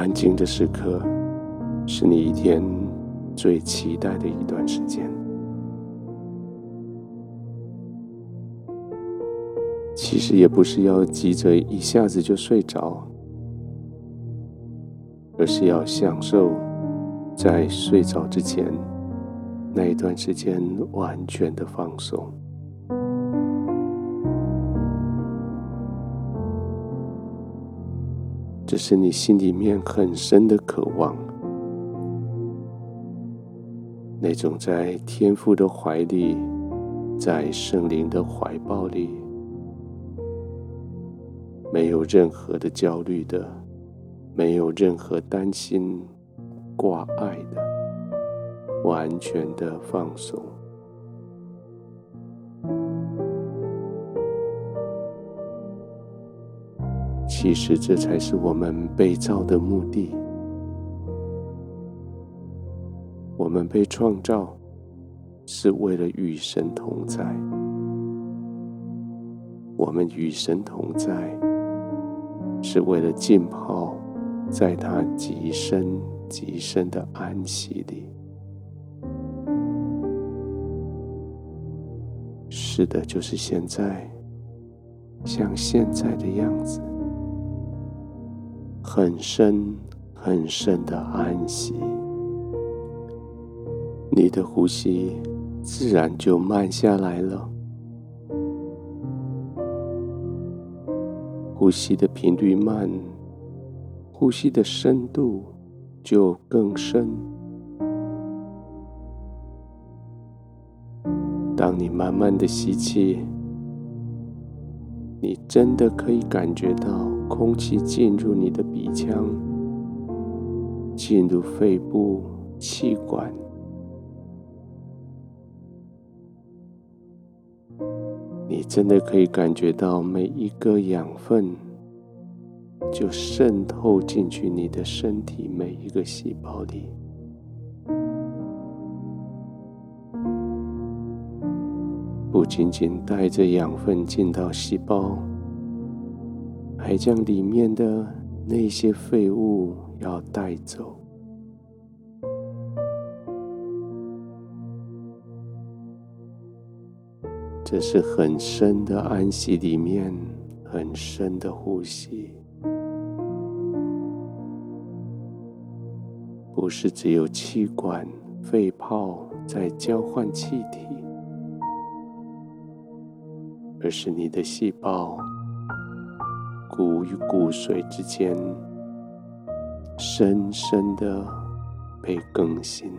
安静的时刻，是你一天最期待的一段时间。其实也不是要急着一下子就睡着，而是要享受在睡着之前那一段时间完全的放松。这是你心里面很深的渴望，那种在天父的怀里，在圣灵的怀抱里，没有任何的焦虑的，没有任何担心挂碍的，完全的放松。其实这才是我们被造的目的。我们被创造是为了与神同在。我们与神同在是为了浸泡在他极深极深的安息里。是的，就是现在，像现在的样子。很深很深的安息，你的呼吸自然就慢下来了，呼吸的频率慢，呼吸的深度就更深。当你慢慢的吸气，你真的可以感觉到。空气进入你的鼻腔，进入肺部、气管，你真的可以感觉到每一个养分就渗透进去你的身体每一个细胞里，不仅仅带着养分进到细胞。还将里面的那些废物要带走，这是很深的安息，里面很深的呼吸，不是只有气管、肺泡在交换气体，而是你的细胞。骨与骨髓之间，深深的被更新。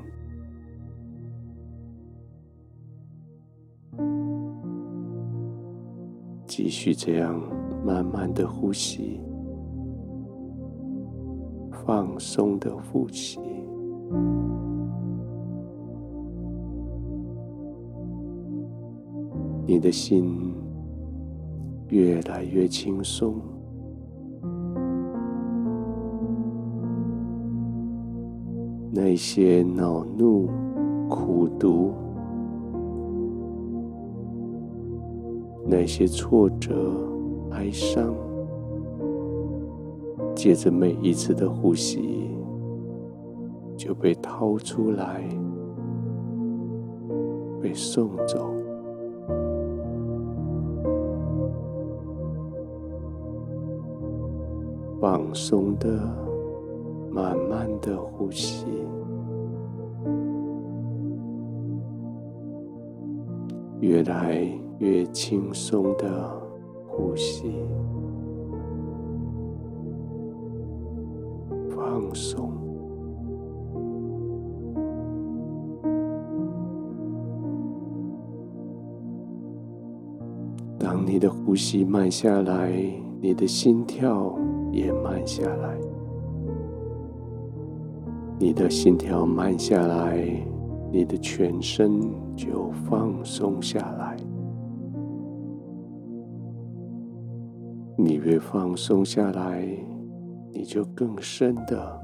继续这样慢慢的呼吸，放松的呼吸，你的心越来越轻松。那些恼怒、苦毒，那些挫折、哀伤，借着每一次的呼吸，就被掏出来，被送走，放松的。的呼吸，越来越轻松的呼吸，放松。当你的呼吸慢下来，你的心跳也慢下来。你的心跳慢下来，你的全身就放松下来。你越放松下来，你就更深的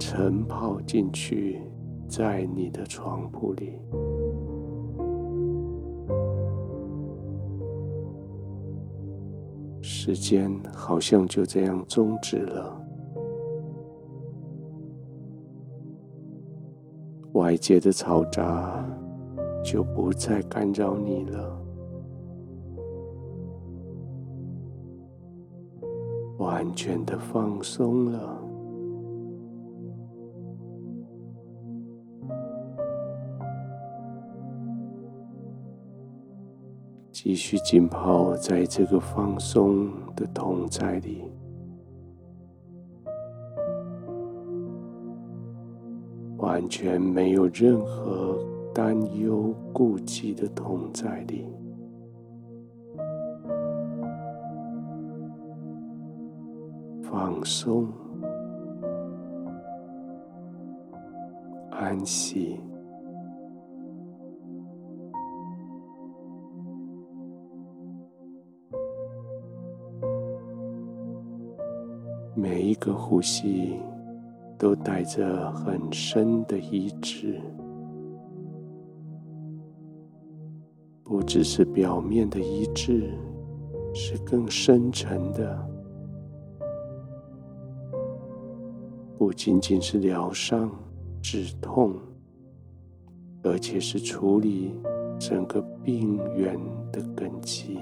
沉泡进去，在你的床铺里。时间好像就这样终止了。外界的嘈杂就不再干扰你了，完全的放松了。继续浸泡在这个放松的同在里，完全没有任何担忧、顾忌的同在里，放松、安息。每一个呼吸都带着很深的意志，不只是表面的医治，是更深沉的。不仅仅是疗伤、止痛，而且是处理整个病源的根基。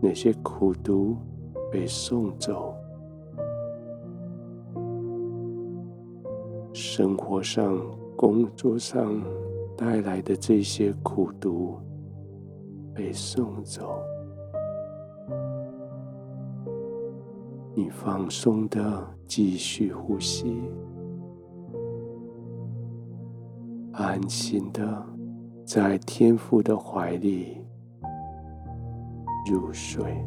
那些苦毒被送走，生活上、工作上带来的这些苦毒被送走，你放松的继续呼吸，安心的在天父的怀里。入睡。